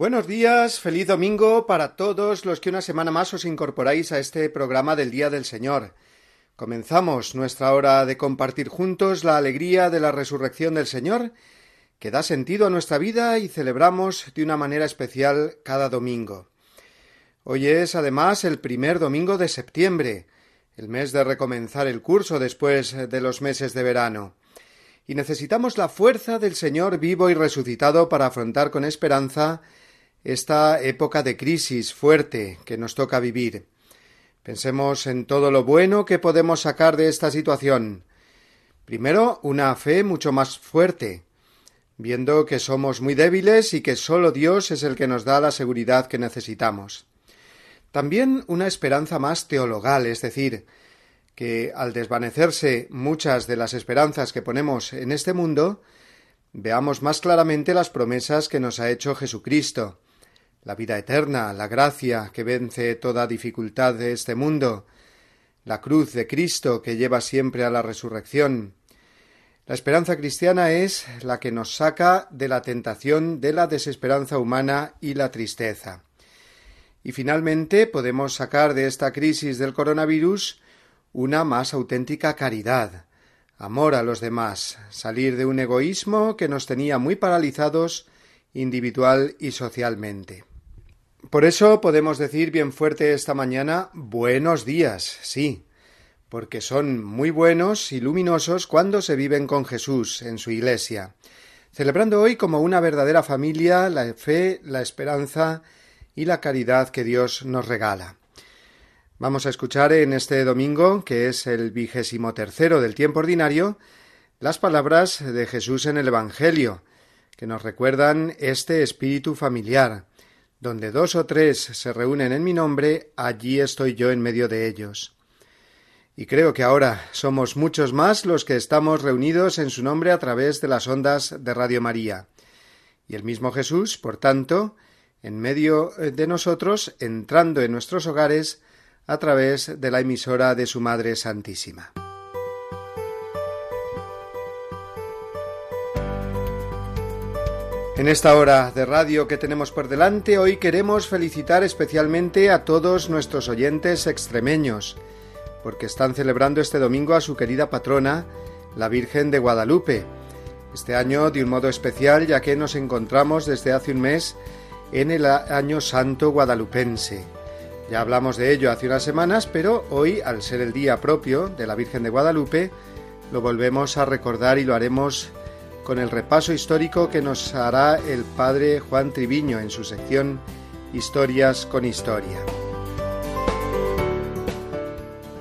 Buenos días, feliz domingo para todos los que una semana más os incorporáis a este programa del Día del Señor. Comenzamos nuestra hora de compartir juntos la alegría de la resurrección del Señor, que da sentido a nuestra vida y celebramos de una manera especial cada domingo. Hoy es además el primer domingo de septiembre, el mes de recomenzar el curso después de los meses de verano. Y necesitamos la fuerza del Señor vivo y resucitado para afrontar con esperanza esta época de crisis fuerte que nos toca vivir. Pensemos en todo lo bueno que podemos sacar de esta situación. Primero, una fe mucho más fuerte, viendo que somos muy débiles y que sólo Dios es el que nos da la seguridad que necesitamos. También una esperanza más teologal, es decir, que al desvanecerse muchas de las esperanzas que ponemos en este mundo, veamos más claramente las promesas que nos ha hecho Jesucristo, la vida eterna, la gracia que vence toda dificultad de este mundo, la cruz de Cristo que lleva siempre a la resurrección. La esperanza cristiana es la que nos saca de la tentación de la desesperanza humana y la tristeza. Y finalmente podemos sacar de esta crisis del coronavirus una más auténtica caridad, amor a los demás, salir de un egoísmo que nos tenía muy paralizados individual y socialmente. Por eso podemos decir bien fuerte esta mañana buenos días, sí, porque son muy buenos y luminosos cuando se viven con Jesús en su Iglesia, celebrando hoy como una verdadera familia la fe, la esperanza y la caridad que Dios nos regala. Vamos a escuchar en este domingo, que es el vigésimo tercero del tiempo ordinario, las palabras de Jesús en el Evangelio, que nos recuerdan este espíritu familiar, donde dos o tres se reúnen en mi nombre, allí estoy yo en medio de ellos. Y creo que ahora somos muchos más los que estamos reunidos en su nombre a través de las ondas de Radio María. Y el mismo Jesús, por tanto, en medio de nosotros, entrando en nuestros hogares a través de la emisora de su Madre Santísima. En esta hora de radio que tenemos por delante, hoy queremos felicitar especialmente a todos nuestros oyentes extremeños, porque están celebrando este domingo a su querida patrona, la Virgen de Guadalupe. Este año de un modo especial, ya que nos encontramos desde hace un mes en el Año Santo Guadalupense. Ya hablamos de ello hace unas semanas, pero hoy, al ser el día propio de la Virgen de Guadalupe, lo volvemos a recordar y lo haremos con el repaso histórico que nos hará el padre Juan Triviño en su sección Historias con Historia.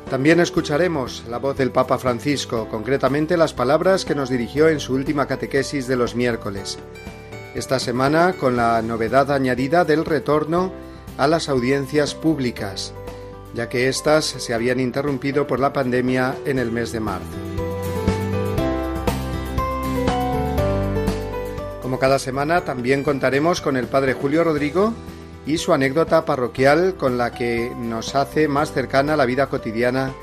También escucharemos la voz del Papa Francisco, concretamente las palabras que nos dirigió en su última catequesis de los miércoles. Esta semana con la novedad añadida del retorno a las audiencias públicas, ya que éstas se habían interrumpido por la pandemia en el mes de marzo. Como cada semana, también contaremos con el Padre Julio Rodrigo y su anécdota parroquial con la que nos hace más cercana la vida cotidiana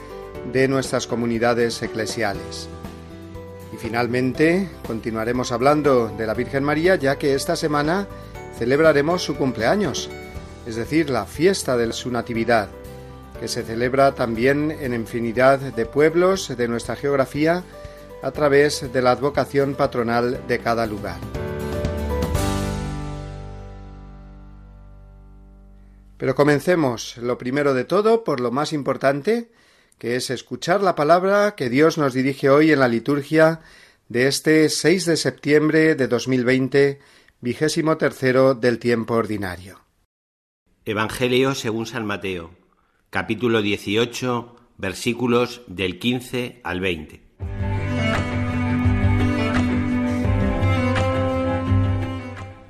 de nuestras comunidades eclesiales. Y finalmente continuaremos hablando de la Virgen María ya que esta semana celebraremos su cumpleaños, es decir, la fiesta de su Natividad, que se celebra también en infinidad de pueblos de nuestra geografía a través de la advocación patronal de cada lugar. Pero comencemos, lo primero de todo, por lo más importante, que es escuchar la palabra que Dios nos dirige hoy en la liturgia de este 6 de septiembre de 2020, vigésimo tercero del tiempo ordinario. Evangelio según San Mateo, capítulo 18, versículos del 15 al 20.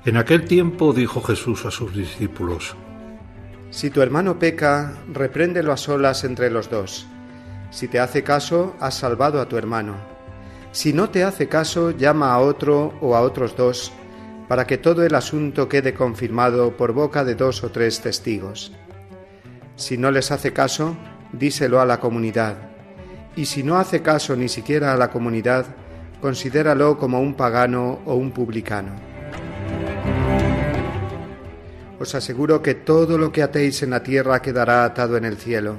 En aquel tiempo dijo Jesús a sus discípulos, Si tu hermano peca, repréndelo a solas entre los dos. Si te hace caso, has salvado a tu hermano. Si no te hace caso, llama a otro o a otros dos, para que todo el asunto quede confirmado por boca de dos o tres testigos. Si no les hace caso, díselo a la comunidad. Y si no hace caso ni siquiera a la comunidad, considéralo como un pagano o un publicano. Os aseguro que todo lo que atéis en la tierra quedará atado en el cielo,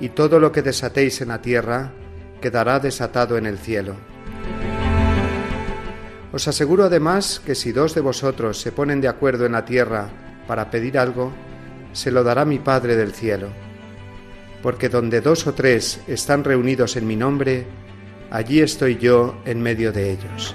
y todo lo que desatéis en la tierra quedará desatado en el cielo. Os aseguro además que si dos de vosotros se ponen de acuerdo en la tierra para pedir algo, se lo dará mi Padre del cielo. Porque donde dos o tres están reunidos en mi nombre, allí estoy yo en medio de ellos.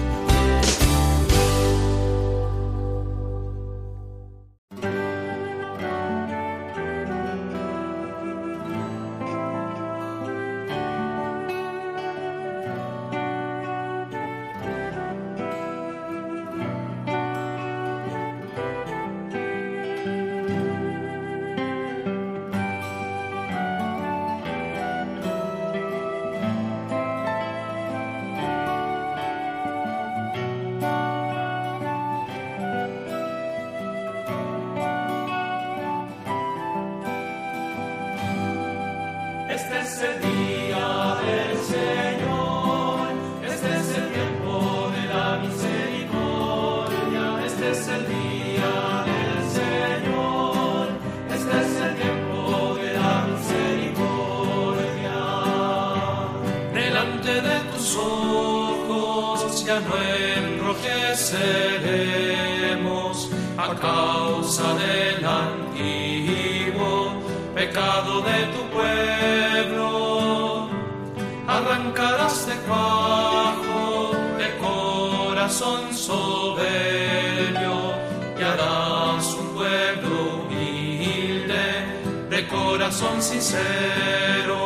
Corazón sincero.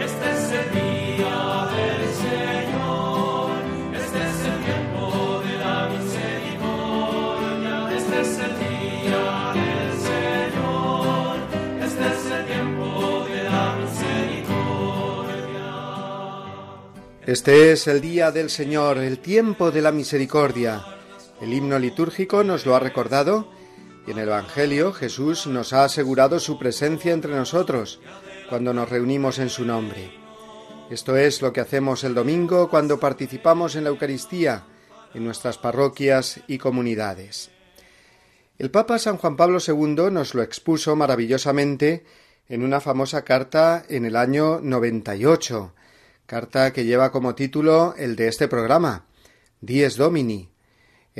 Este es el día del Señor, este es el tiempo de la misericordia, este es el día del Señor, este es el tiempo de la misericordia. Este es el día del Señor, el tiempo de la misericordia. El himno litúrgico nos lo ha recordado en el Evangelio Jesús nos ha asegurado su presencia entre nosotros cuando nos reunimos en su nombre. Esto es lo que hacemos el domingo cuando participamos en la Eucaristía en nuestras parroquias y comunidades. El Papa San Juan Pablo II nos lo expuso maravillosamente en una famosa carta en el año 98, carta que lleva como título el de este programa, Dies Domini,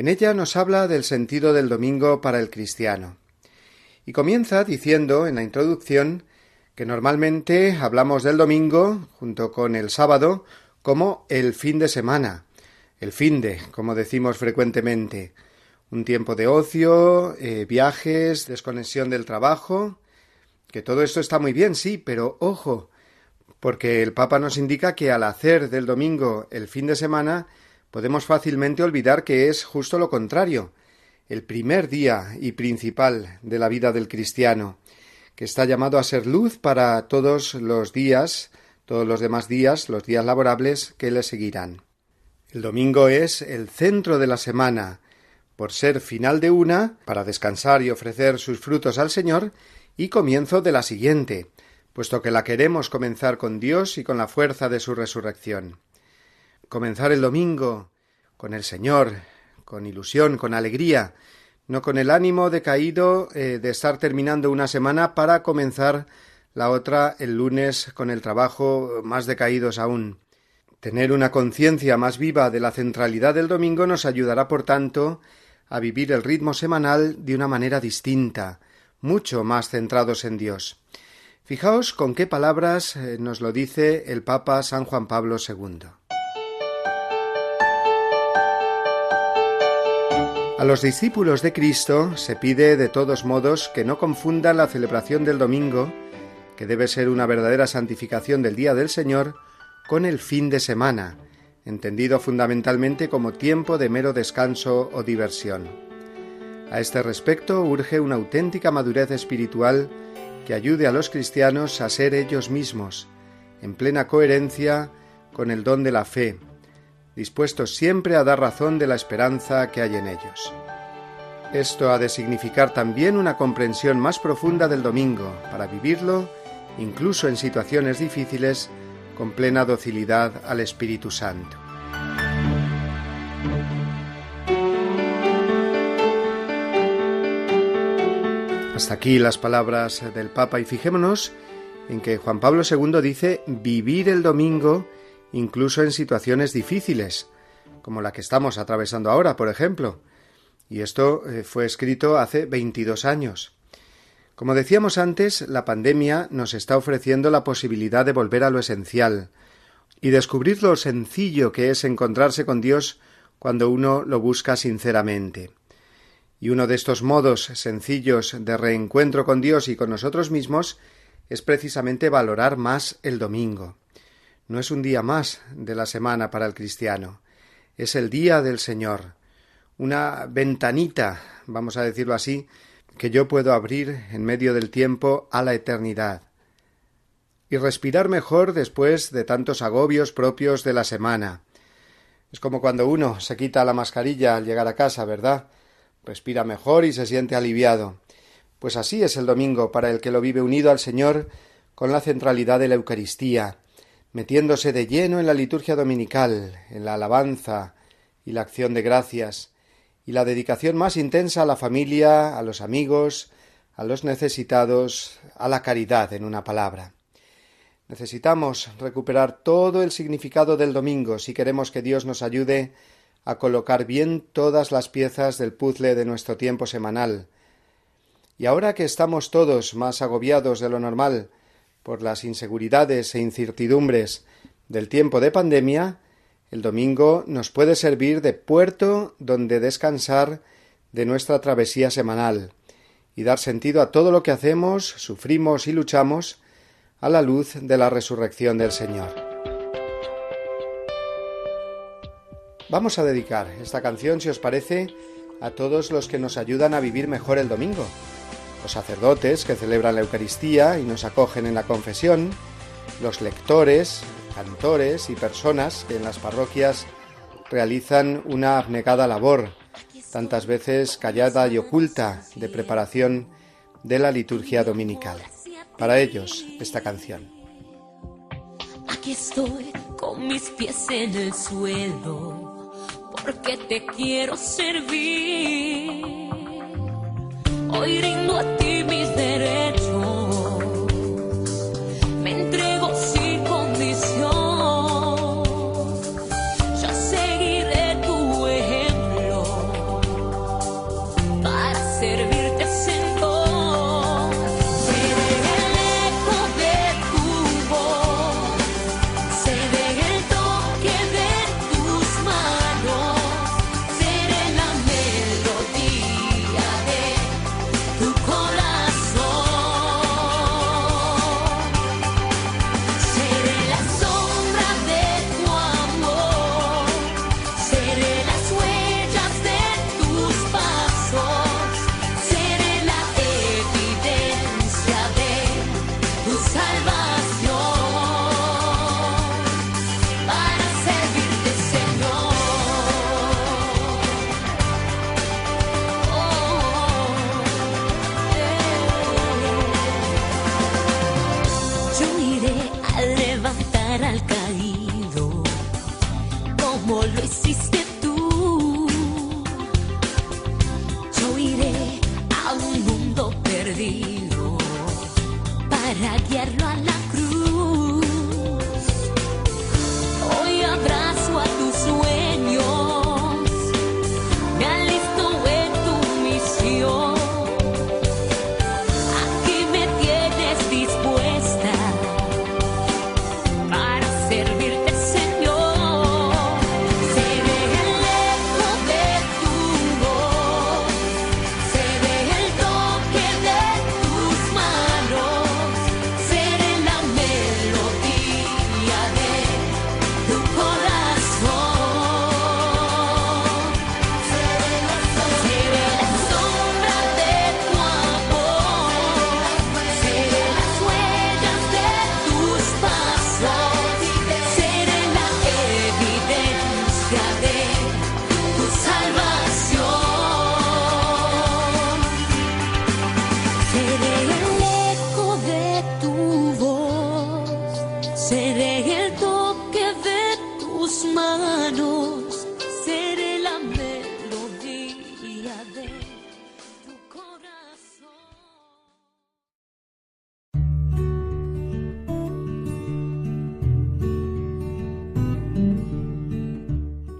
en ella nos habla del sentido del domingo para el cristiano. Y comienza diciendo en la introducción que normalmente hablamos del domingo, junto con el sábado, como el fin de semana, el fin de, como decimos frecuentemente, un tiempo de ocio, eh, viajes, desconexión del trabajo, que todo esto está muy bien, sí, pero ojo, porque el Papa nos indica que al hacer del domingo el fin de semana, podemos fácilmente olvidar que es justo lo contrario, el primer día y principal de la vida del cristiano, que está llamado a ser luz para todos los días, todos los demás días, los días laborables que le seguirán. El domingo es el centro de la semana, por ser final de una, para descansar y ofrecer sus frutos al Señor, y comienzo de la siguiente, puesto que la queremos comenzar con Dios y con la fuerza de su resurrección comenzar el domingo con el Señor, con ilusión, con alegría, no con el ánimo decaído eh, de estar terminando una semana para comenzar la otra el lunes con el trabajo más decaídos aún. Tener una conciencia más viva de la centralidad del domingo nos ayudará, por tanto, a vivir el ritmo semanal de una manera distinta, mucho más centrados en Dios. Fijaos con qué palabras eh, nos lo dice el Papa San Juan Pablo II. A los discípulos de Cristo se pide de todos modos que no confundan la celebración del domingo, que debe ser una verdadera santificación del día del Señor, con el fin de semana, entendido fundamentalmente como tiempo de mero descanso o diversión. A este respecto urge una auténtica madurez espiritual que ayude a los cristianos a ser ellos mismos, en plena coherencia con el don de la fe, dispuestos siempre a dar razón de la esperanza que hay en ellos. Esto ha de significar también una comprensión más profunda del domingo, para vivirlo, incluso en situaciones difíciles, con plena docilidad al Espíritu Santo. Hasta aquí las palabras del Papa y fijémonos en que Juan Pablo II dice vivir el domingo incluso en situaciones difíciles, como la que estamos atravesando ahora, por ejemplo. Y esto eh, fue escrito hace 22 años. Como decíamos antes, la pandemia nos está ofreciendo la posibilidad de volver a lo esencial y descubrir lo sencillo que es encontrarse con Dios cuando uno lo busca sinceramente. Y uno de estos modos sencillos de reencuentro con Dios y con nosotros mismos es precisamente valorar más el domingo no es un día más de la semana para el cristiano, es el día del Señor, una ventanita, vamos a decirlo así, que yo puedo abrir en medio del tiempo a la eternidad y respirar mejor después de tantos agobios propios de la semana. Es como cuando uno se quita la mascarilla al llegar a casa, ¿verdad? Respira mejor y se siente aliviado. Pues así es el domingo para el que lo vive unido al Señor con la centralidad de la Eucaristía, metiéndose de lleno en la liturgia dominical, en la alabanza y la acción de gracias, y la dedicación más intensa a la familia, a los amigos, a los necesitados, a la caridad, en una palabra. Necesitamos recuperar todo el significado del domingo si queremos que Dios nos ayude a colocar bien todas las piezas del puzzle de nuestro tiempo semanal. Y ahora que estamos todos más agobiados de lo normal, por las inseguridades e incertidumbres del tiempo de pandemia, el domingo nos puede servir de puerto donde descansar de nuestra travesía semanal y dar sentido a todo lo que hacemos, sufrimos y luchamos a la luz de la resurrección del Señor. Vamos a dedicar esta canción, si os parece, a todos los que nos ayudan a vivir mejor el domingo, los sacerdotes que celebran la Eucaristía y nos acogen en la confesión, los lectores, cantores y personas que en las parroquias realizan una abnegada labor, tantas veces callada y oculta, de preparación de la liturgia dominical. Para ellos, esta canción. Aquí estoy con mis pies en el suelo, porque te quiero servir. Hoy rindo a ti mis derechos,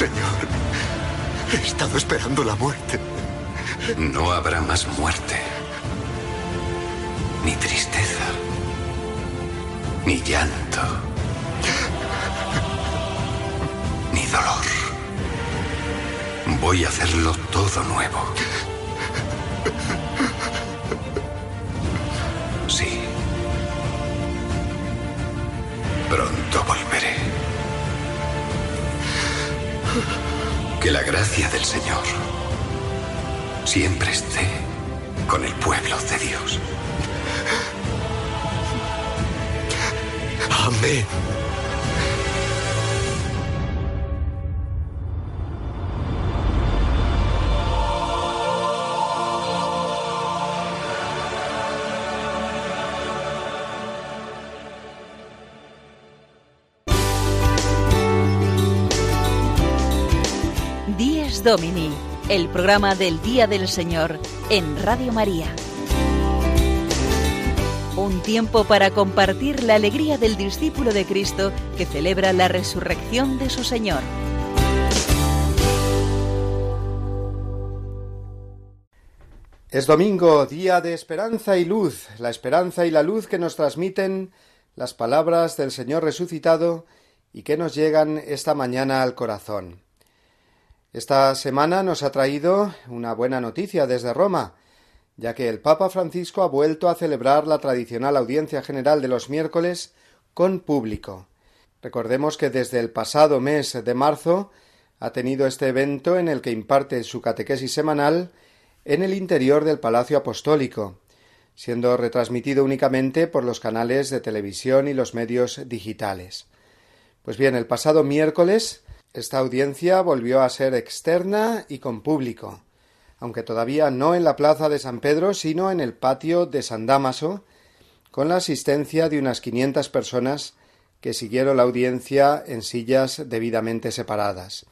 Señor, he estado esperando la muerte. No habrá más muerte, ni tristeza, ni llanto, ni dolor. Voy a hacerlo todo nuevo. Que la gracia del Señor siempre esté con el pueblo de Dios. Amén. Domini, el programa del Día del Señor en Radio María. Un tiempo para compartir la alegría del discípulo de Cristo que celebra la resurrección de su Señor. Es domingo, día de esperanza y luz, la esperanza y la luz que nos transmiten las palabras del Señor resucitado y que nos llegan esta mañana al corazón. Esta semana nos ha traído una buena noticia desde Roma, ya que el Papa Francisco ha vuelto a celebrar la tradicional audiencia general de los miércoles con público. Recordemos que desde el pasado mes de marzo ha tenido este evento en el que imparte su catequesis semanal en el interior del Palacio Apostólico, siendo retransmitido únicamente por los canales de televisión y los medios digitales. Pues bien, el pasado miércoles esta audiencia volvió a ser externa y con público, aunque todavía no en la plaza de San Pedro, sino en el patio de San Dámaso, con la asistencia de unas quinientas personas que siguieron la audiencia en sillas debidamente separadas.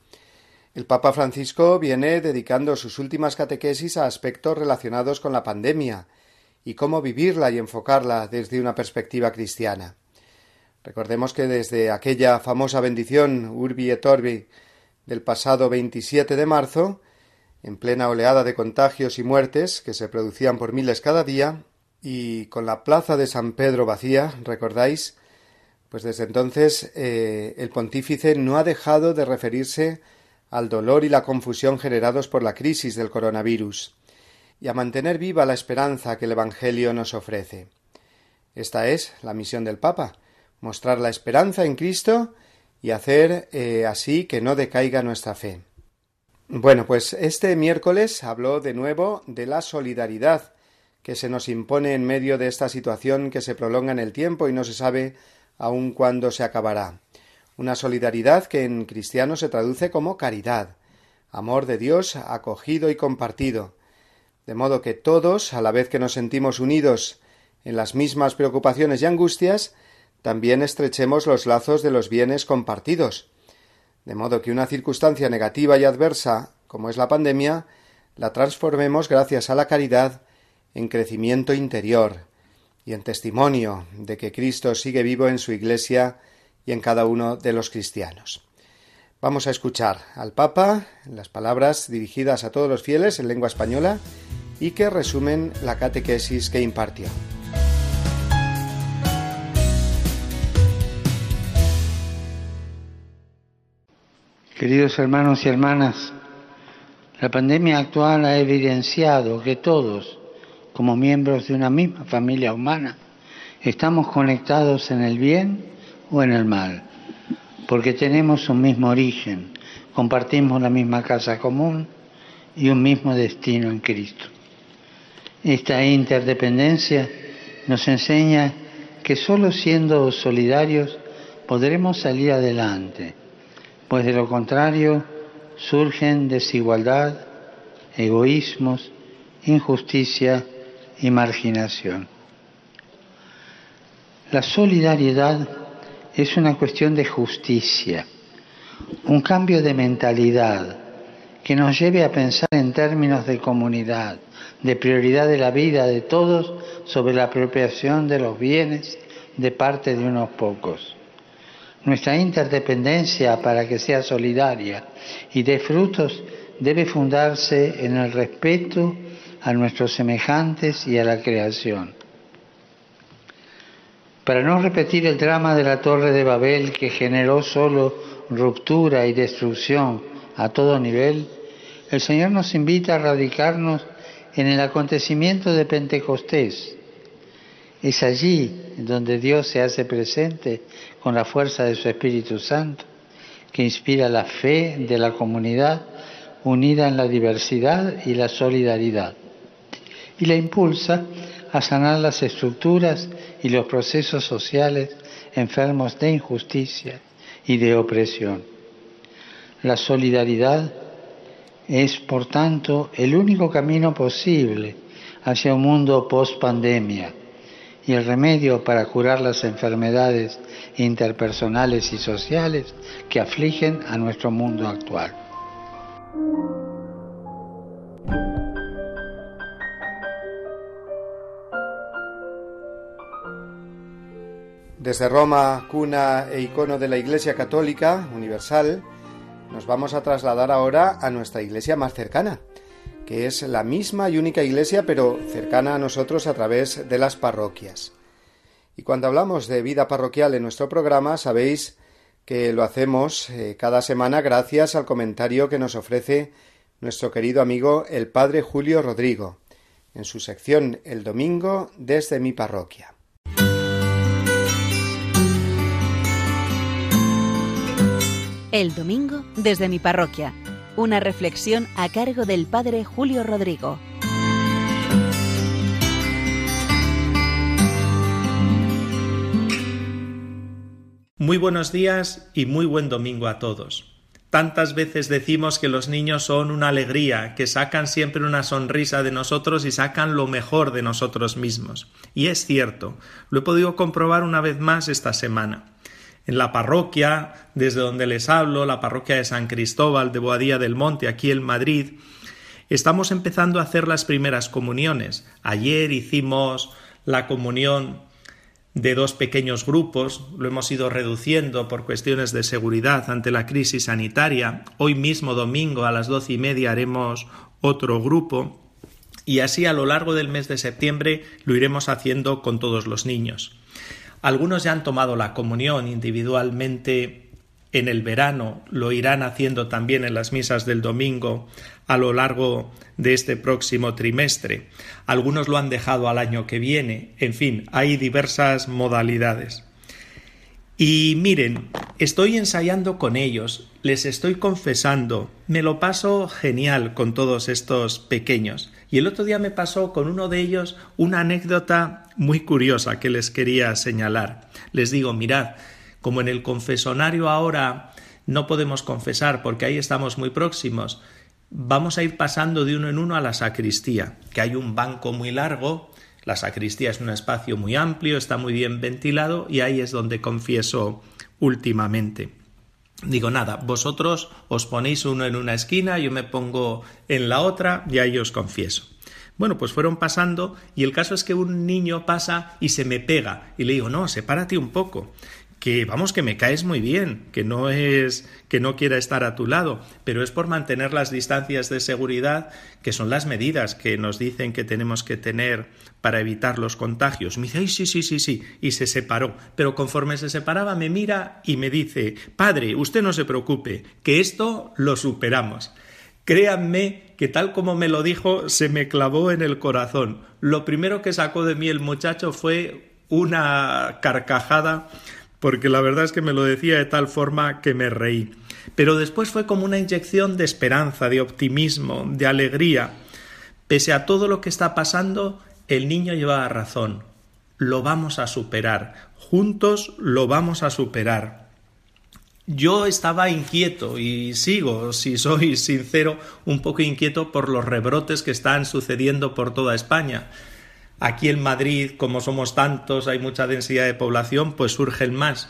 El Papa Francisco viene dedicando sus últimas catequesis a aspectos relacionados con la pandemia y cómo vivirla y enfocarla desde una perspectiva cristiana. Recordemos que desde aquella famosa bendición Urbi et Orbi del pasado 27 de marzo, en plena oleada de contagios y muertes que se producían por miles cada día, y con la plaza de San Pedro vacía, recordáis, pues desde entonces eh, el pontífice no ha dejado de referirse al dolor y la confusión generados por la crisis del coronavirus, y a mantener viva la esperanza que el Evangelio nos ofrece. Esta es la misión del Papa, mostrar la esperanza en Cristo y hacer eh, así que no decaiga nuestra fe. Bueno, pues este miércoles habló de nuevo de la solidaridad que se nos impone en medio de esta situación que se prolonga en el tiempo y no se sabe aún cuándo se acabará. Una solidaridad que en cristiano se traduce como caridad, amor de Dios acogido y compartido, de modo que todos, a la vez que nos sentimos unidos en las mismas preocupaciones y angustias, también estrechemos los lazos de los bienes compartidos, de modo que una circunstancia negativa y adversa, como es la pandemia, la transformemos gracias a la caridad en crecimiento interior y en testimonio de que Cristo sigue vivo en su Iglesia y en cada uno de los cristianos. Vamos a escuchar al Papa las palabras dirigidas a todos los fieles en lengua española y que resumen la catequesis que impartió. Queridos hermanos y hermanas, la pandemia actual ha evidenciado que todos, como miembros de una misma familia humana, estamos conectados en el bien o en el mal, porque tenemos un mismo origen, compartimos la misma casa común y un mismo destino en Cristo. Esta interdependencia nos enseña que solo siendo solidarios podremos salir adelante pues de lo contrario surgen desigualdad, egoísmos, injusticia y marginación. La solidaridad es una cuestión de justicia, un cambio de mentalidad que nos lleve a pensar en términos de comunidad, de prioridad de la vida de todos sobre la apropiación de los bienes de parte de unos pocos. Nuestra interdependencia para que sea solidaria y dé frutos debe fundarse en el respeto a nuestros semejantes y a la creación. Para no repetir el drama de la Torre de Babel que generó solo ruptura y destrucción a todo nivel, el Señor nos invita a radicarnos en el acontecimiento de Pentecostés. Es allí donde Dios se hace presente con la fuerza de su Espíritu Santo, que inspira la fe de la comunidad unida en la diversidad y la solidaridad, y la impulsa a sanar las estructuras y los procesos sociales enfermos de injusticia y de opresión. La solidaridad es, por tanto, el único camino posible hacia un mundo post-pandemia y el remedio para curar las enfermedades interpersonales y sociales que afligen a nuestro mundo actual. Desde Roma, cuna e icono de la Iglesia Católica Universal, nos vamos a trasladar ahora a nuestra iglesia más cercana, que es la misma y única iglesia, pero cercana a nosotros a través de las parroquias. Y cuando hablamos de vida parroquial en nuestro programa, sabéis que lo hacemos eh, cada semana gracias al comentario que nos ofrece nuestro querido amigo el Padre Julio Rodrigo, en su sección El Domingo desde mi parroquia. El Domingo desde mi parroquia. Una reflexión a cargo del Padre Julio Rodrigo. Muy buenos días y muy buen domingo a todos. Tantas veces decimos que los niños son una alegría, que sacan siempre una sonrisa de nosotros y sacan lo mejor de nosotros mismos. Y es cierto, lo he podido comprobar una vez más esta semana. En la parroquia, desde donde les hablo, la parroquia de San Cristóbal de Boadía del Monte, aquí en Madrid, estamos empezando a hacer las primeras comuniones. Ayer hicimos la comunión de dos pequeños grupos, lo hemos ido reduciendo por cuestiones de seguridad ante la crisis sanitaria. Hoy mismo, domingo, a las doce y media, haremos otro grupo y así a lo largo del mes de septiembre lo iremos haciendo con todos los niños. Algunos ya han tomado la comunión individualmente en el verano, lo irán haciendo también en las misas del domingo a lo largo de este próximo trimestre. Algunos lo han dejado al año que viene. En fin, hay diversas modalidades. Y miren, estoy ensayando con ellos, les estoy confesando, me lo paso genial con todos estos pequeños. Y el otro día me pasó con uno de ellos una anécdota muy curiosa que les quería señalar. Les digo, mirad, como en el confesonario ahora no podemos confesar porque ahí estamos muy próximos, vamos a ir pasando de uno en uno a la sacristía, que hay un banco muy largo, la sacristía es un espacio muy amplio, está muy bien ventilado y ahí es donde confieso últimamente. Digo, nada, vosotros os ponéis uno en una esquina, yo me pongo en la otra y ahí os confieso. Bueno, pues fueron pasando y el caso es que un niño pasa y se me pega y le digo, no, sepárate un poco que vamos que me caes muy bien, que no es que no quiera estar a tu lado, pero es por mantener las distancias de seguridad que son las medidas que nos dicen que tenemos que tener para evitar los contagios. Me dice, Ay, sí, sí, sí, sí, y se separó. Pero conforme se separaba me mira y me dice, padre, usted no se preocupe, que esto lo superamos. Créanme que tal como me lo dijo, se me clavó en el corazón. Lo primero que sacó de mí el muchacho fue una carcajada porque la verdad es que me lo decía de tal forma que me reí. Pero después fue como una inyección de esperanza, de optimismo, de alegría. Pese a todo lo que está pasando, el niño llevaba razón. Lo vamos a superar. Juntos lo vamos a superar. Yo estaba inquieto y sigo, si soy sincero, un poco inquieto por los rebrotes que están sucediendo por toda España. Aquí en Madrid, como somos tantos, hay mucha densidad de población, pues surgen más.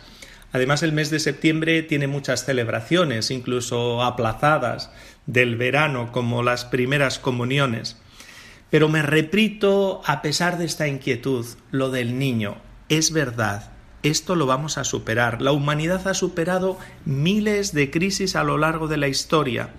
Además, el mes de septiembre tiene muchas celebraciones, incluso aplazadas, del verano, como las primeras comuniones. Pero me repito, a pesar de esta inquietud, lo del niño. Es verdad, esto lo vamos a superar. La humanidad ha superado miles de crisis a lo largo de la historia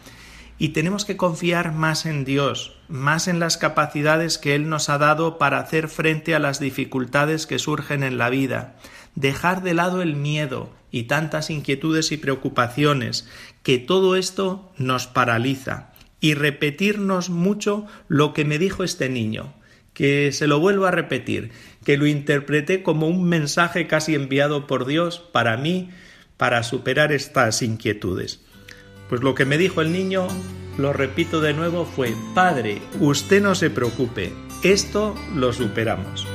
y tenemos que confiar más en Dios, más en las capacidades que Él nos ha dado para hacer frente a las dificultades que surgen en la vida, dejar de lado el miedo y tantas inquietudes y preocupaciones, que todo esto nos paraliza, y repetirnos mucho lo que me dijo este niño, que se lo vuelvo a repetir, que lo interpreté como un mensaje casi enviado por Dios para mí, para superar estas inquietudes. Pues lo que me dijo el niño, lo repito de nuevo, fue, Padre, usted no se preocupe, esto lo superamos.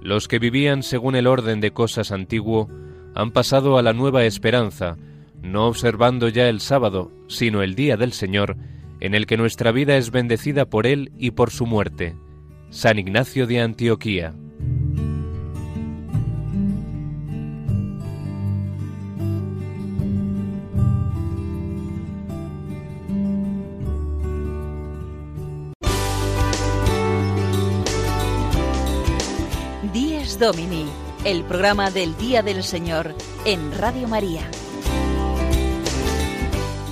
Los que vivían según el orden de cosas antiguo han pasado a la nueva esperanza, no observando ya el sábado, sino el día del Señor, en el que nuestra vida es bendecida por Él y por su muerte. San Ignacio de Antioquía. Dies Domini, el programa del Día del Señor en Radio María.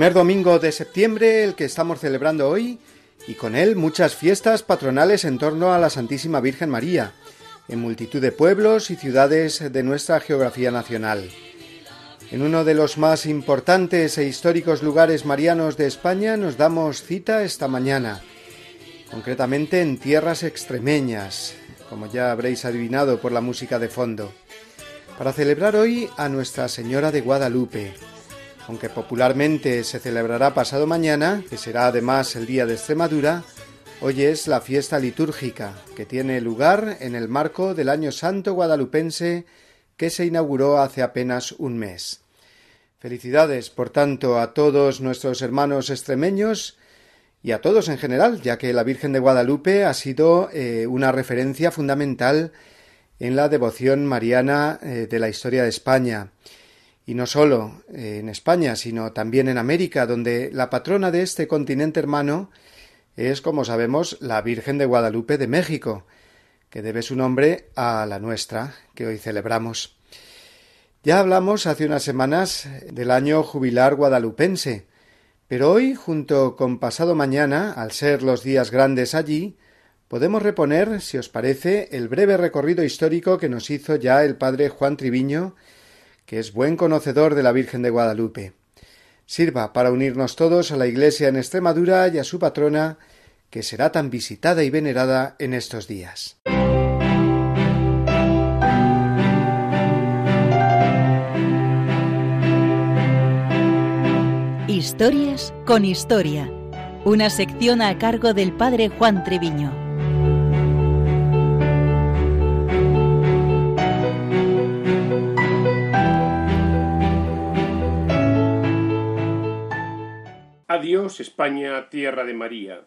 Primer domingo de septiembre, el que estamos celebrando hoy, y con él muchas fiestas patronales en torno a la Santísima Virgen María, en multitud de pueblos y ciudades de nuestra geografía nacional. En uno de los más importantes e históricos lugares marianos de España nos damos cita esta mañana, concretamente en tierras extremeñas, como ya habréis adivinado por la música de fondo, para celebrar hoy a Nuestra Señora de Guadalupe, aunque popularmente se celebrará pasado mañana, que será además el día de Extremadura, hoy es la fiesta litúrgica, que tiene lugar en el marco del Año Santo Guadalupense que se inauguró hace apenas un mes. Felicidades, por tanto, a todos nuestros hermanos extremeños y a todos en general, ya que la Virgen de Guadalupe ha sido eh, una referencia fundamental en la devoción mariana eh, de la historia de España. Y no solo eh, en España, sino también en América, donde la patrona de este continente hermano es, como sabemos, la Virgen de Guadalupe de México, que debe su nombre a la nuestra, que hoy celebramos. Ya hablamos hace unas semanas del año jubilar guadalupense, pero hoy, junto con pasado mañana, al ser los días grandes allí, podemos reponer, si os parece, el breve recorrido histórico que nos hizo ya el padre Juan Triviño, que es buen conocedor de la Virgen de Guadalupe. Sirva para unirnos todos a la Iglesia en Extremadura y a su patrona, que será tan visitada y venerada en estos días. Historias con Historia, una sección a cargo del padre Juan Treviño. Adiós España, tierra de María.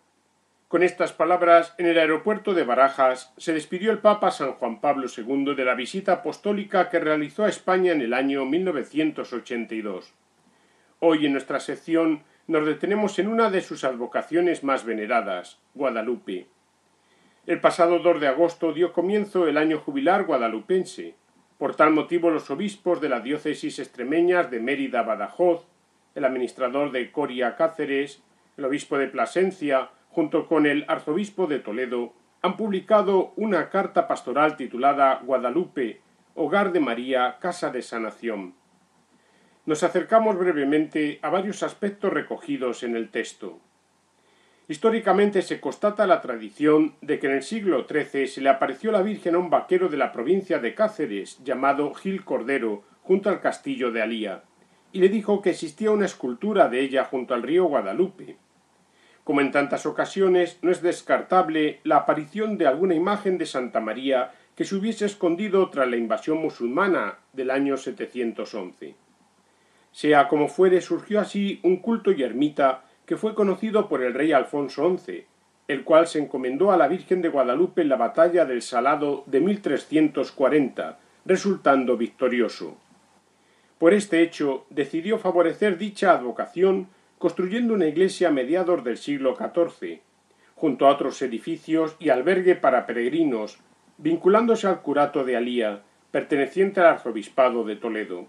Con estas palabras, en el aeropuerto de Barajas se despidió el Papa San Juan Pablo II de la visita apostólica que realizó a España en el año 1982. Hoy en nuestra sección nos detenemos en una de sus advocaciones más veneradas, Guadalupe. El pasado 2 de agosto dio comienzo el año jubilar guadalupense. Por tal motivo los obispos de las diócesis extremeñas de Mérida, Badajoz, el administrador de Coria Cáceres, el obispo de Plasencia, junto con el arzobispo de Toledo, han publicado una carta pastoral titulada Guadalupe, Hogar de María, Casa de Sanación. Nos acercamos brevemente a varios aspectos recogidos en el texto. Históricamente se constata la tradición de que en el siglo XIII se le apareció la Virgen a un vaquero de la provincia de Cáceres llamado Gil Cordero junto al castillo de Alía y le dijo que existía una escultura de ella junto al río Guadalupe. Como en tantas ocasiones, no es descartable la aparición de alguna imagen de Santa María que se hubiese escondido tras la invasión musulmana del año 711. Sea como fuere, surgió así un culto y ermita que fue conocido por el rey Alfonso XI, el cual se encomendó a la Virgen de Guadalupe en la batalla del Salado de 1340, resultando victorioso. Por este hecho decidió favorecer dicha advocación construyendo una iglesia a mediados del siglo XIV, junto a otros edificios y albergue para peregrinos, vinculándose al curato de Alía, perteneciente al arzobispado de Toledo.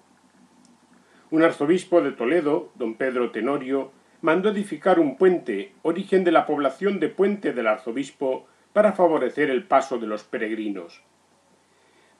Un arzobispo de Toledo, don Pedro Tenorio, mandó edificar un puente, origen de la población de Puente del Arzobispo, para favorecer el paso de los peregrinos.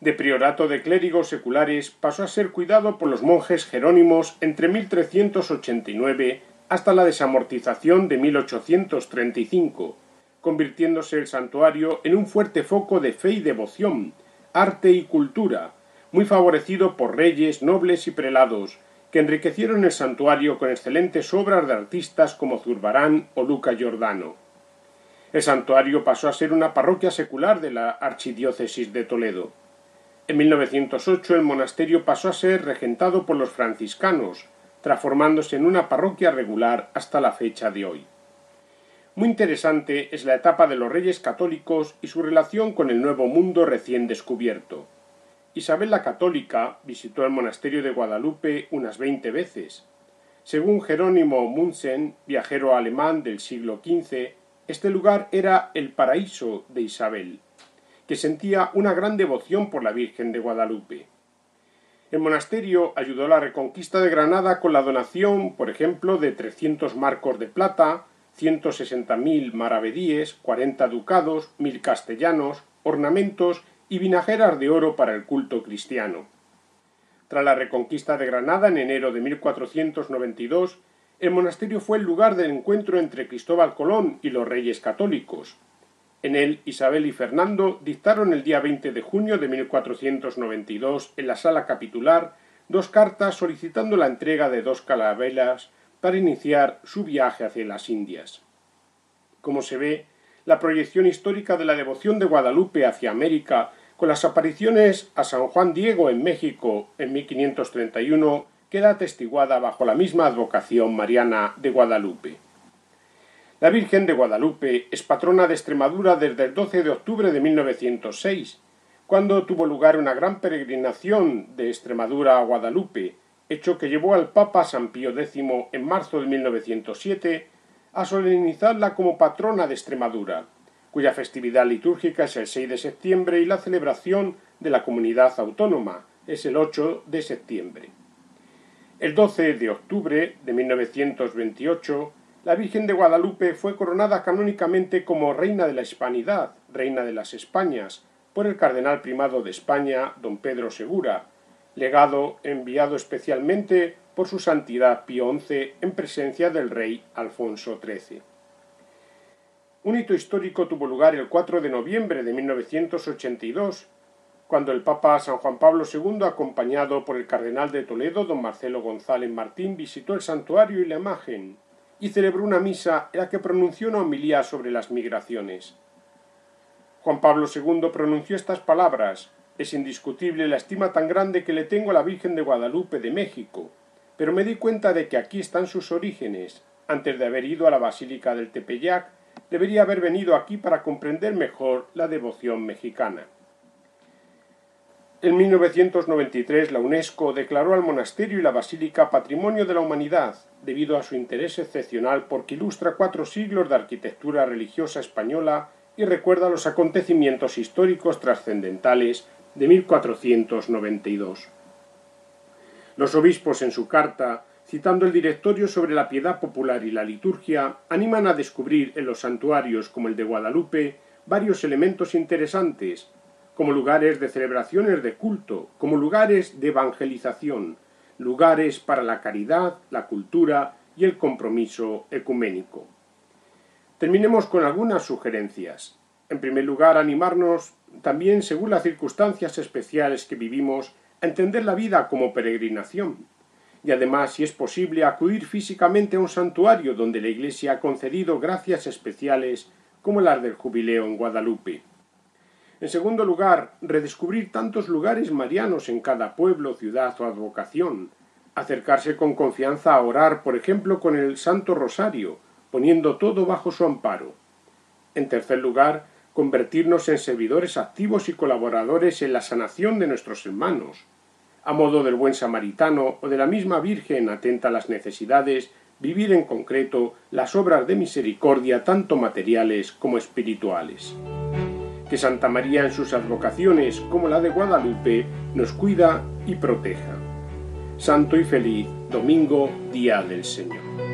De priorato de clérigos seculares pasó a ser cuidado por los monjes jerónimos entre 1389 hasta la desamortización de 1835, convirtiéndose el santuario en un fuerte foco de fe y devoción, arte y cultura, muy favorecido por reyes, nobles y prelados, que enriquecieron el santuario con excelentes obras de artistas como Zurbarán o Luca Giordano. El santuario pasó a ser una parroquia secular de la archidiócesis de Toledo. En 1908 el monasterio pasó a ser regentado por los franciscanos, transformándose en una parroquia regular hasta la fecha de hoy. Muy interesante es la etapa de los reyes católicos y su relación con el nuevo mundo recién descubierto. Isabel la Católica visitó el monasterio de Guadalupe unas veinte veces. Según Jerónimo Munsen, viajero alemán del siglo XV, este lugar era el paraíso de Isabel, que sentía una gran devoción por la Virgen de Guadalupe. El monasterio ayudó a la reconquista de Granada con la donación, por ejemplo, de 300 marcos de plata, 160.000 maravedíes, 40 ducados, mil castellanos, ornamentos y vinajeras de oro para el culto cristiano. Tras la reconquista de Granada en enero de 1492, el monasterio fue el lugar del encuentro entre Cristóbal Colón y los reyes católicos. En él, Isabel y Fernando dictaron el día 20 de junio de 1492 en la sala capitular dos cartas solicitando la entrega de dos calaveras para iniciar su viaje hacia las Indias. Como se ve, la proyección histórica de la devoción de Guadalupe hacia América con las apariciones a San Juan Diego en México en 1531 queda atestiguada bajo la misma advocación mariana de Guadalupe. La Virgen de Guadalupe es patrona de Extremadura desde el 12 de octubre de 1906, cuando tuvo lugar una gran peregrinación de Extremadura a Guadalupe, hecho que llevó al Papa San Pío X en marzo de 1907 a solemnizarla como patrona de Extremadura, cuya festividad litúrgica es el 6 de septiembre y la celebración de la comunidad autónoma es el 8 de septiembre. El 12 de octubre de 1928, la Virgen de Guadalupe fue coronada canónicamente como Reina de la Hispanidad, Reina de las Españas, por el cardenal primado de España, don Pedro Segura, legado enviado especialmente por su santidad Pío XI en presencia del rey Alfonso XIII. Un hito histórico tuvo lugar el 4 de noviembre de 1982, cuando el Papa San Juan Pablo II, acompañado por el cardenal de Toledo, don Marcelo González Martín, visitó el santuario y la imagen y celebró una misa en la que pronunció una homilía sobre las migraciones. Juan Pablo II pronunció estas palabras Es indiscutible la estima tan grande que le tengo a la Virgen de Guadalupe de México, pero me di cuenta de que aquí están sus orígenes. Antes de haber ido a la Basílica del Tepeyac, debería haber venido aquí para comprender mejor la devoción mexicana. En 1993 la UNESCO declaró al monasterio y la basílica Patrimonio de la Humanidad, debido a su interés excepcional porque ilustra cuatro siglos de arquitectura religiosa española y recuerda los acontecimientos históricos trascendentales de 1492. Los obispos en su carta, citando el directorio sobre la piedad popular y la liturgia, animan a descubrir en los santuarios como el de Guadalupe varios elementos interesantes, como lugares de celebraciones de culto, como lugares de evangelización, lugares para la caridad, la cultura y el compromiso ecuménico. Terminemos con algunas sugerencias. En primer lugar, animarnos también, según las circunstancias especiales que vivimos, a entender la vida como peregrinación. Y además, si es posible, acudir físicamente a un santuario donde la Iglesia ha concedido gracias especiales como las del jubileo en Guadalupe. En segundo lugar, redescubrir tantos lugares marianos en cada pueblo, ciudad o advocación. Acercarse con confianza a orar, por ejemplo, con el Santo Rosario, poniendo todo bajo su amparo. En tercer lugar, convertirnos en servidores activos y colaboradores en la sanación de nuestros hermanos. A modo del buen samaritano o de la misma Virgen atenta a las necesidades, vivir en concreto las obras de misericordia tanto materiales como espirituales que Santa María en sus advocaciones, como la de Guadalupe, nos cuida y proteja. Santo y feliz domingo, día del Señor.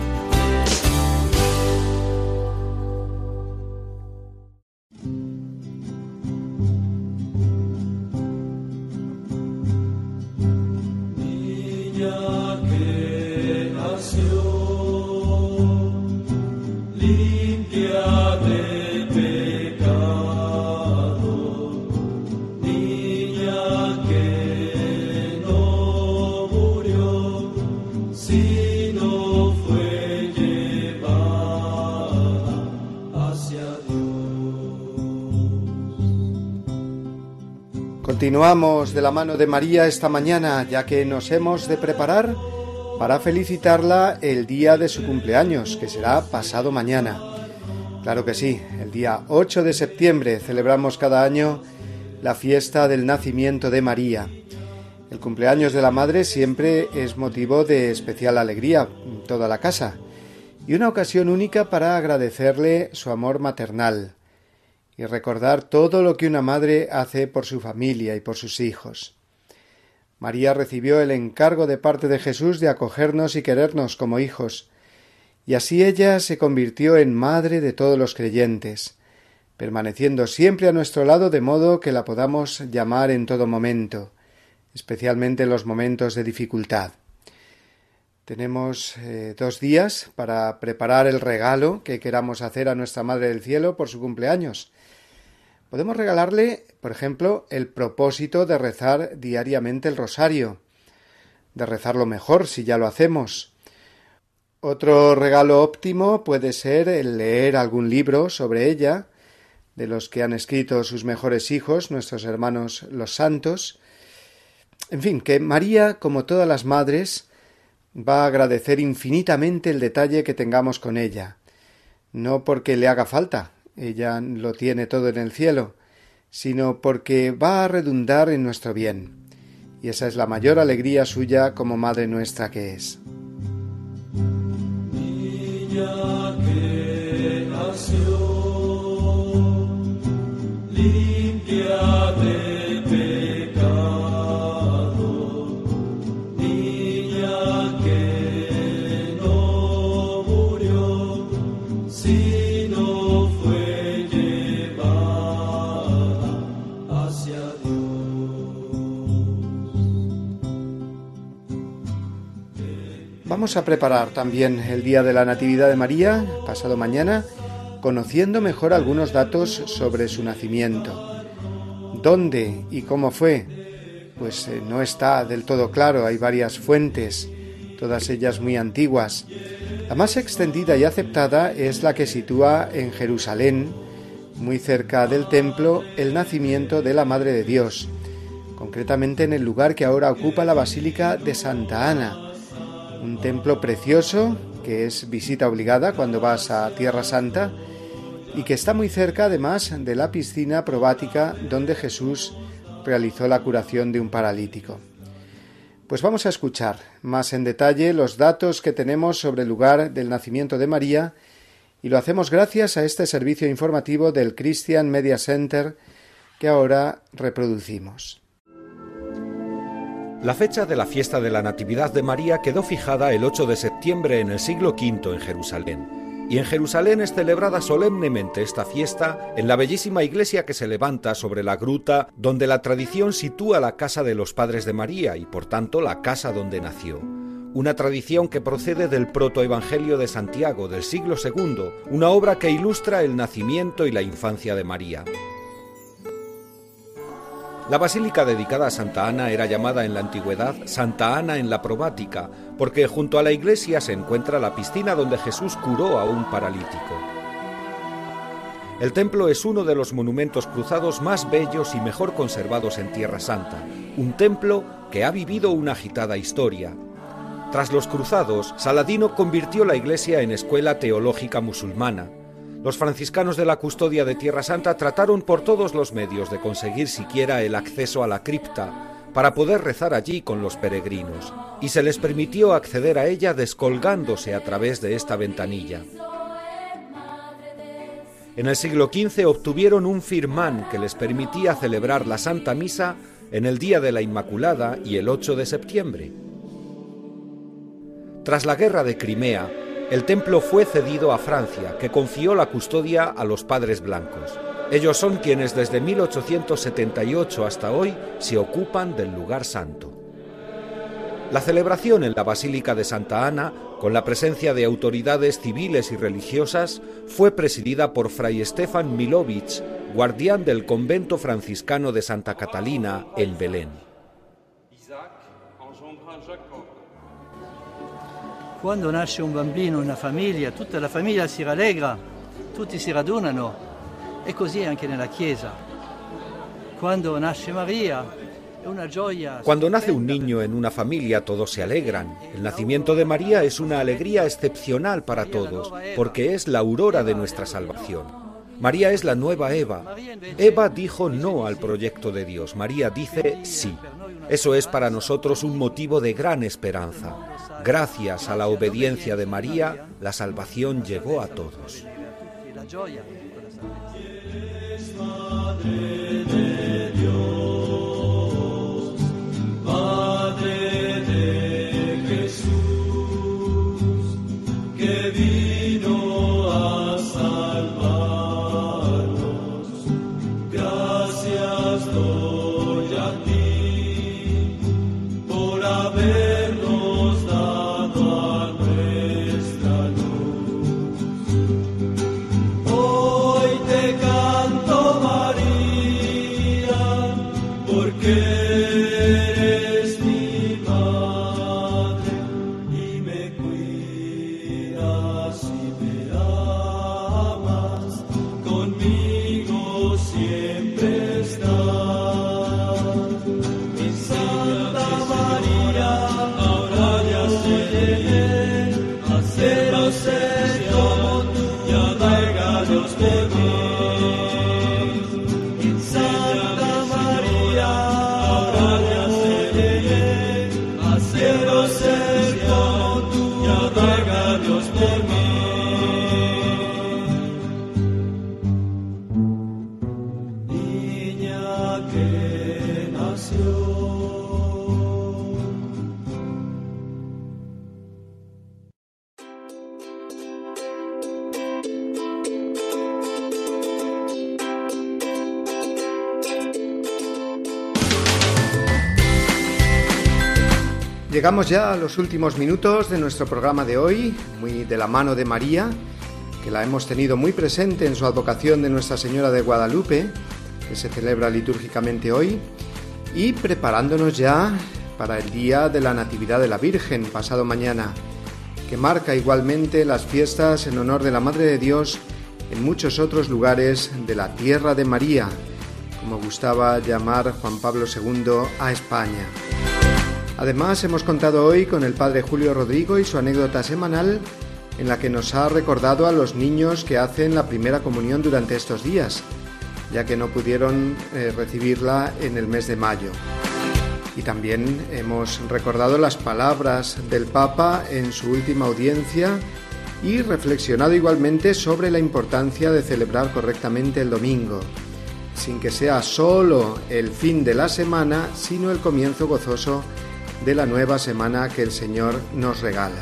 Continuamos de la mano de María esta mañana, ya que nos hemos de preparar para felicitarla el día de su cumpleaños, que será pasado mañana. Claro que sí, el día 8 de septiembre celebramos cada año la fiesta del nacimiento de María. El cumpleaños de la Madre siempre es motivo de especial alegría en toda la casa y una ocasión única para agradecerle su amor maternal y recordar todo lo que una madre hace por su familia y por sus hijos. María recibió el encargo de parte de Jesús de acogernos y querernos como hijos, y así ella se convirtió en madre de todos los creyentes, permaneciendo siempre a nuestro lado de modo que la podamos llamar en todo momento, especialmente en los momentos de dificultad. Tenemos eh, dos días para preparar el regalo que queramos hacer a nuestra Madre del Cielo por su cumpleaños. Podemos regalarle, por ejemplo, el propósito de rezar diariamente el rosario, de rezarlo mejor si ya lo hacemos. Otro regalo óptimo puede ser el leer algún libro sobre ella, de los que han escrito sus mejores hijos, nuestros hermanos los santos. En fin, que María, como todas las madres, va a agradecer infinitamente el detalle que tengamos con ella, no porque le haga falta, ella lo tiene todo en el cielo, sino porque va a redundar en nuestro bien. y esa es la mayor alegría suya como Madre nuestra que es. Vamos a preparar también el día de la Natividad de María, pasado mañana, conociendo mejor algunos datos sobre su nacimiento. ¿Dónde y cómo fue? Pues eh, no está del todo claro, hay varias fuentes, todas ellas muy antiguas. La más extendida y aceptada es la que sitúa en Jerusalén, muy cerca del templo, el nacimiento de la Madre de Dios, concretamente en el lugar que ahora ocupa la Basílica de Santa Ana, un templo precioso que es visita obligada cuando vas a Tierra Santa y que está muy cerca además de la piscina probática donde Jesús realizó la curación de un paralítico. Pues vamos a escuchar más en detalle los datos que tenemos sobre el lugar del nacimiento de María y lo hacemos gracias a este servicio informativo del Christian Media Center que ahora reproducimos. La fecha de la fiesta de la Natividad de María quedó fijada el 8 de septiembre en el siglo V en Jerusalén. Y en Jerusalén es celebrada solemnemente esta fiesta en la bellísima iglesia que se levanta sobre la gruta donde la tradición sitúa la casa de los padres de María y por tanto la casa donde nació. Una tradición que procede del protoevangelio de Santiago del siglo II, una obra que ilustra el nacimiento y la infancia de María. La basílica dedicada a Santa Ana era llamada en la antigüedad Santa Ana en la Probática, porque junto a la iglesia se encuentra la piscina donde Jesús curó a un paralítico. El templo es uno de los monumentos cruzados más bellos y mejor conservados en Tierra Santa, un templo que ha vivido una agitada historia. Tras los cruzados, Saladino convirtió la iglesia en escuela teológica musulmana, los franciscanos de la custodia de Tierra Santa trataron por todos los medios de conseguir siquiera el acceso a la cripta para poder rezar allí con los peregrinos, y se les permitió acceder a ella descolgándose a través de esta ventanilla. En el siglo XV obtuvieron un firmán que les permitía celebrar la Santa Misa en el Día de la Inmaculada y el 8 de septiembre. Tras la Guerra de Crimea, el templo fue cedido a Francia, que confió la custodia a los padres blancos. Ellos son quienes desde 1878 hasta hoy se ocupan del lugar santo. La celebración en la Basílica de Santa Ana, con la presencia de autoridades civiles y religiosas, fue presidida por Fray Stefan Milovich, guardián del convento franciscano de Santa Catalina en Belén. Quando nasce un bambino in una famiglia, tutta la famiglia si rallegra, tutti si radunano e così anche nella Chiesa. Quando nasce Maria è una gioia. Cuando nace un niño en una familia todos se alegran. El nacimiento de María es una alegría excepcional para todos, porque es la aurora de nuestra salvación. María es la nueva Eva. Eva dijo no al proyecto de Dios, María dice sí. Eso es para nosotros un motivo de gran esperanza. Gracias a la obediencia de María, la salvación llegó a todos. De Jesús, Bhagavad Llegamos ya a los últimos minutos de nuestro programa de hoy, muy de la mano de María, que la hemos tenido muy presente en su advocación de Nuestra Señora de Guadalupe, que se celebra litúrgicamente hoy, y preparándonos ya para el día de la Natividad de la Virgen, pasado mañana, que marca igualmente las fiestas en honor de la Madre de Dios en muchos otros lugares de la tierra de María, como gustaba llamar Juan Pablo II a España. Además, hemos contado hoy con el padre Julio Rodrigo y su anécdota semanal en la que nos ha recordado a los niños que hacen la primera comunión durante estos días, ya que no pudieron eh, recibirla en el mes de mayo. Y también hemos recordado las palabras del Papa en su última audiencia y reflexionado igualmente sobre la importancia de celebrar correctamente el domingo, sin que sea solo el fin de la semana, sino el comienzo gozoso de la nueva semana que el Señor nos regala.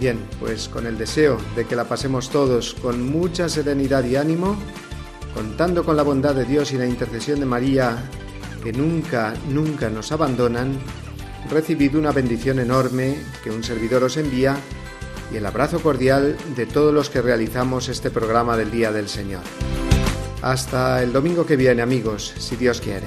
Bien, pues con el deseo de que la pasemos todos con mucha serenidad y ánimo, contando con la bondad de Dios y la intercesión de María, que nunca, nunca nos abandonan, recibid una bendición enorme que un servidor os envía y el abrazo cordial de todos los que realizamos este programa del Día del Señor. Hasta el domingo que viene, amigos, si Dios quiere.